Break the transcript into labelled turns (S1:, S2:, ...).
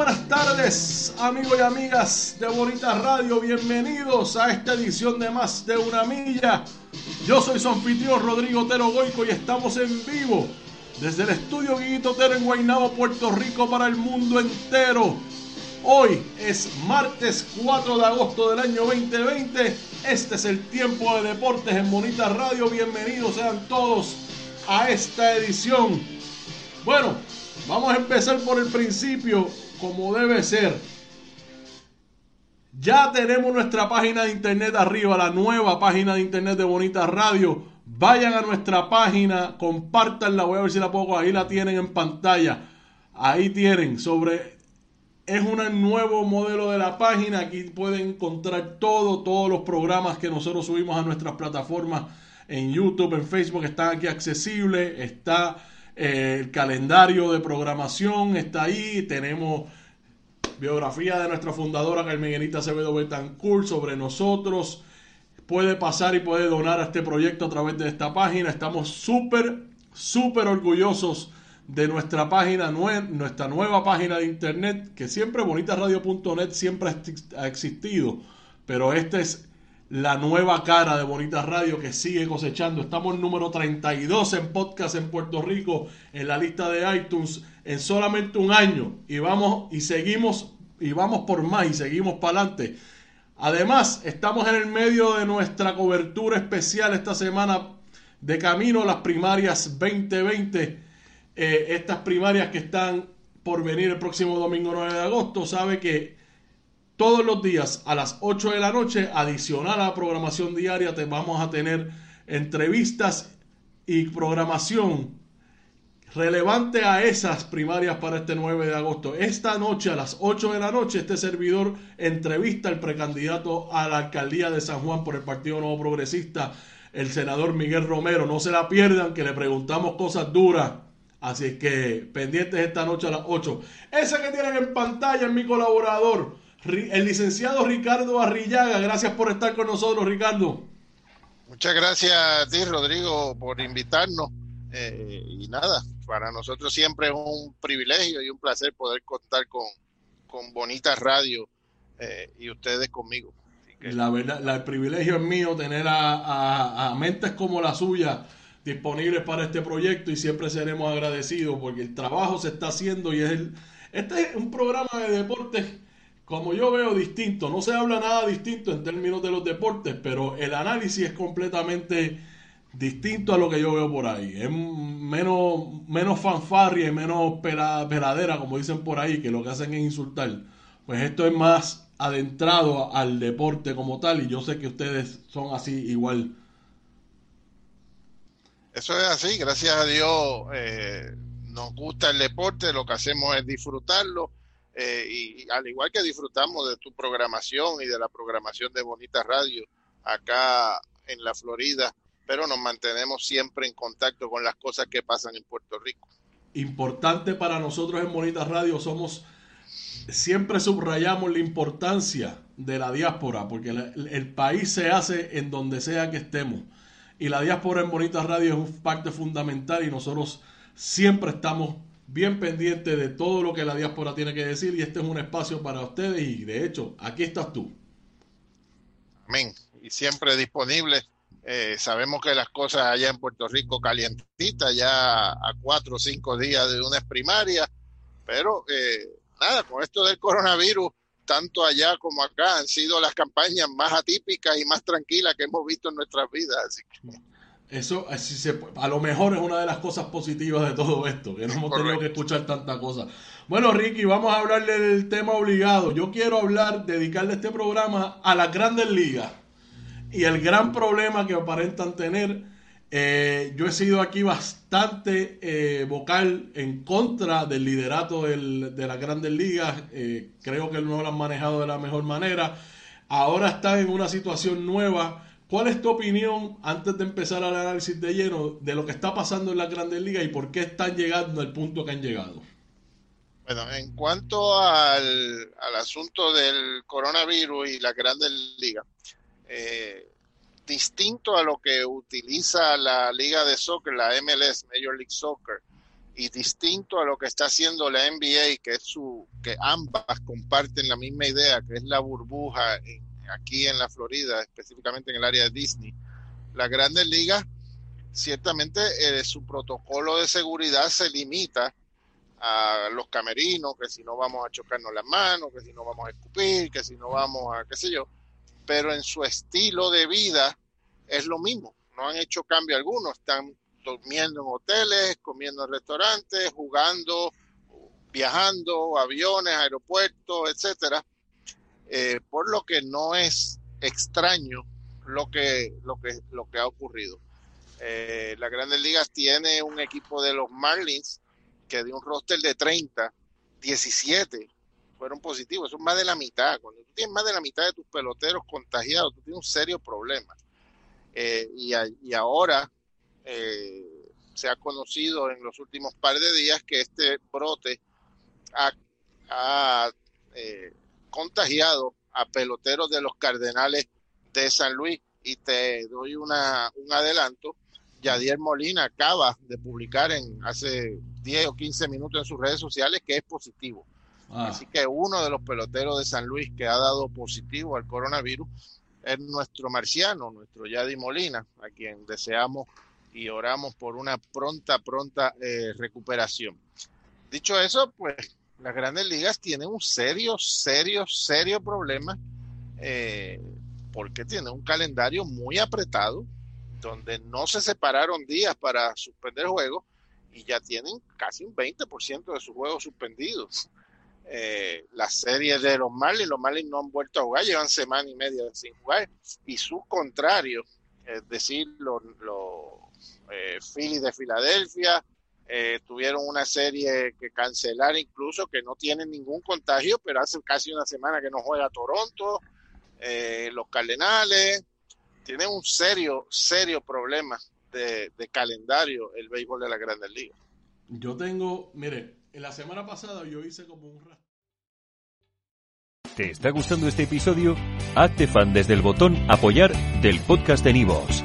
S1: Buenas tardes, amigos y amigas de Bonita Radio. Bienvenidos a esta edición de Más de una Milla. Yo soy su Rodrigo Otero Goico y estamos en vivo desde el estudio Guiguito Otero en Guaynabo, Puerto Rico, para el mundo entero. Hoy es martes 4 de agosto del año 2020. Este es el tiempo de deportes en Bonita Radio. Bienvenidos sean todos a esta edición. Bueno, vamos a empezar por el principio, como debe ser. Ya tenemos nuestra página de internet arriba, la nueva página de internet de Bonita Radio. Vayan a nuestra página, compártanla, voy a ver si la pongo, ahí la tienen en pantalla. Ahí tienen, sobre... Es un nuevo modelo de la página, aquí pueden encontrar todo, todos los programas que nosotros subimos a nuestras plataformas en YouTube, en Facebook, están aquí accesibles, está el calendario de programación, está ahí, tenemos biografía de nuestra fundadora Carmenita Acevedo Betancourt sobre nosotros. Puede pasar y puede donar a este proyecto a través de esta página. Estamos súper, súper orgullosos de nuestra página, nue- nuestra nueva página de internet, que siempre bonitasradio.net siempre ha existido, pero esta es la nueva cara de Bonitas Radio que sigue cosechando. Estamos número 32 en podcast en Puerto Rico, en la lista de iTunes, en solamente un año. Y vamos y seguimos y vamos por más y seguimos para adelante. Además, estamos en el medio de nuestra cobertura especial esta semana de camino a las primarias 2020. Eh, estas primarias que están por venir el próximo domingo 9 de agosto, sabe que todos los días a las 8 de la noche, adicional a la programación diaria, te vamos a tener entrevistas y programación relevante a esas primarias para este 9 de agosto. Esta noche a las 8 de la noche, este servidor entrevista al precandidato a la alcaldía de San Juan por el Partido Nuevo Progresista, el senador Miguel Romero. No se la pierdan, que le preguntamos cosas duras. Así que pendientes esta noche a las 8. Ese que tienen en pantalla es mi colaborador, el licenciado Ricardo Arrillaga. Gracias por estar con nosotros, Ricardo.
S2: Muchas gracias a ti, Rodrigo, por invitarnos. Eh, y nada, para nosotros siempre es un privilegio y un placer poder contar con, con Bonita Radio eh, y ustedes conmigo. Que,
S1: La verdad, la- el privilegio es mío tener a, a- a mentes como la suya disponibles para este proyecto y siempre seremos agradecidos porque el trabajo se está haciendo y es el, este es un programa de deportes como yo veo distinto. No se habla nada distinto en términos de los deportes, pero el análisis es completamente distinto a lo que yo veo por ahí. Es menos, menos fanfarria y menos pela- peladera, como dicen por ahí, que lo que hacen es insultar. Pues esto es más adentrado al deporte como tal y yo sé que ustedes son así igual.
S2: eso es así, gracias a Dios eh, nos gusta el deporte, lo que hacemos es disfrutarlo. Eh, y, al igual que disfrutamos de tu programación y de la programación de Bonita Radio acá en la Florida, pero nos mantenemos siempre en contacto con las cosas que pasan en Puerto Rico.
S1: Importante para nosotros en Bonita Radio somos siempre subrayamos la importancia de la diáspora, porque el país se hace en donde sea que estemos. Y la diáspora en Bonita Radio es un parte fundamental y nosotros siempre estamos bien pendientes de todo lo que la diáspora tiene que decir y este es un espacio para ustedes y de hecho, aquí estás tú.
S2: Amén. Y siempre disponible. Eh, sabemos que las cosas allá en Puerto Rico calientitas, ya a cuatro o cinco días de unas primarias, pero eh, nada, con esto del coronavirus, tanto allá como acá, han sido las campañas más atípicas y más tranquilas que hemos visto en nuestras vidas. Así que...
S1: Eso, así se, a lo mejor es una de las cosas positivas de todo esto, que no hemos tenido que escuchar tanta cosa. Bueno, Ricky, vamos a hablar del tema obligado. Yo quiero hablar, dedicarle este programa a las grandes ligas y el gran problema que aparentan tener. Eh, yo he sido aquí bastante eh, vocal en contra del liderato del, de las grandes ligas. Eh, creo que no lo han manejado de la mejor manera. Ahora están en una situación nueva. ¿Cuál es tu opinión, antes de empezar el análisis de lleno, de lo que está pasando en las grandes ligas y por qué están llegando al punto que han llegado?
S2: Bueno, en cuanto al, al asunto del coronavirus y las grandes ligas, eh, distinto a lo que utiliza la liga de soccer, la MLS, Major League Soccer, y distinto a lo que está haciendo la NBA, que es su, que ambas comparten la misma idea, que es la burbuja en, aquí en la Florida, específicamente en el área de Disney. Las grandes ligas, ciertamente eh, su protocolo de seguridad se limita a los camerinos, que si no vamos a chocarnos las manos, que si no vamos a escupir, que si no vamos a qué sé yo, pero en su estilo de vida es lo mismo, no han hecho cambio alguno, están durmiendo en hoteles, comiendo en restaurantes, jugando, viajando, aviones, aeropuertos, etcétera, eh, por lo que no es extraño lo que, lo que, lo que ha ocurrido. Eh, las grandes ligas tiene un equipo de los Marlins que de un roster de 30, 17 fueron positivos. Eso es más de la mitad. Cuando tú tienes más de la mitad de tus peloteros contagiados, tú tienes un serio problema. Eh, y, ahora eh, se ha conocido en los últimos par de días que este brote ha, contagiado a peloteros de los Cardenales de San Luis. Y te doy una, un adelanto. Yadier Molina acaba de publicar en hace 10 o 15 minutos en sus redes sociales que es positivo. Ah. Así que uno de los peloteros de San Luis que ha dado positivo al coronavirus es nuestro marciano, nuestro Yadi Molina, a quien deseamos y oramos por una pronta, pronta eh, recuperación. Dicho eso, pues las grandes ligas tienen un serio, serio, serio problema eh, porque tienen un calendario muy apretado donde no se separaron días para suspender juegos y ya tienen casi un 20% de sus juegos suspendidos. Eh, las series de los Marlins, los Marlins no han vuelto a jugar, llevan semana y media sin jugar, y su contrario, es decir, los, eh, Phillies de Filadelfia, eh, tuvieron una serie que cancelar incluso, que no tienen ningún contagio, pero hace casi una semana que no juega Toronto, eh, los Cardenales, tienen un serio, serio problema de, de calendario el béisbol de la Grandes Ligas.
S1: Yo tengo, mire, en la semana pasada yo hice como un
S3: ¿Te está gustando este episodio? Hazte fan desde el botón Apoyar del podcast de Nivos.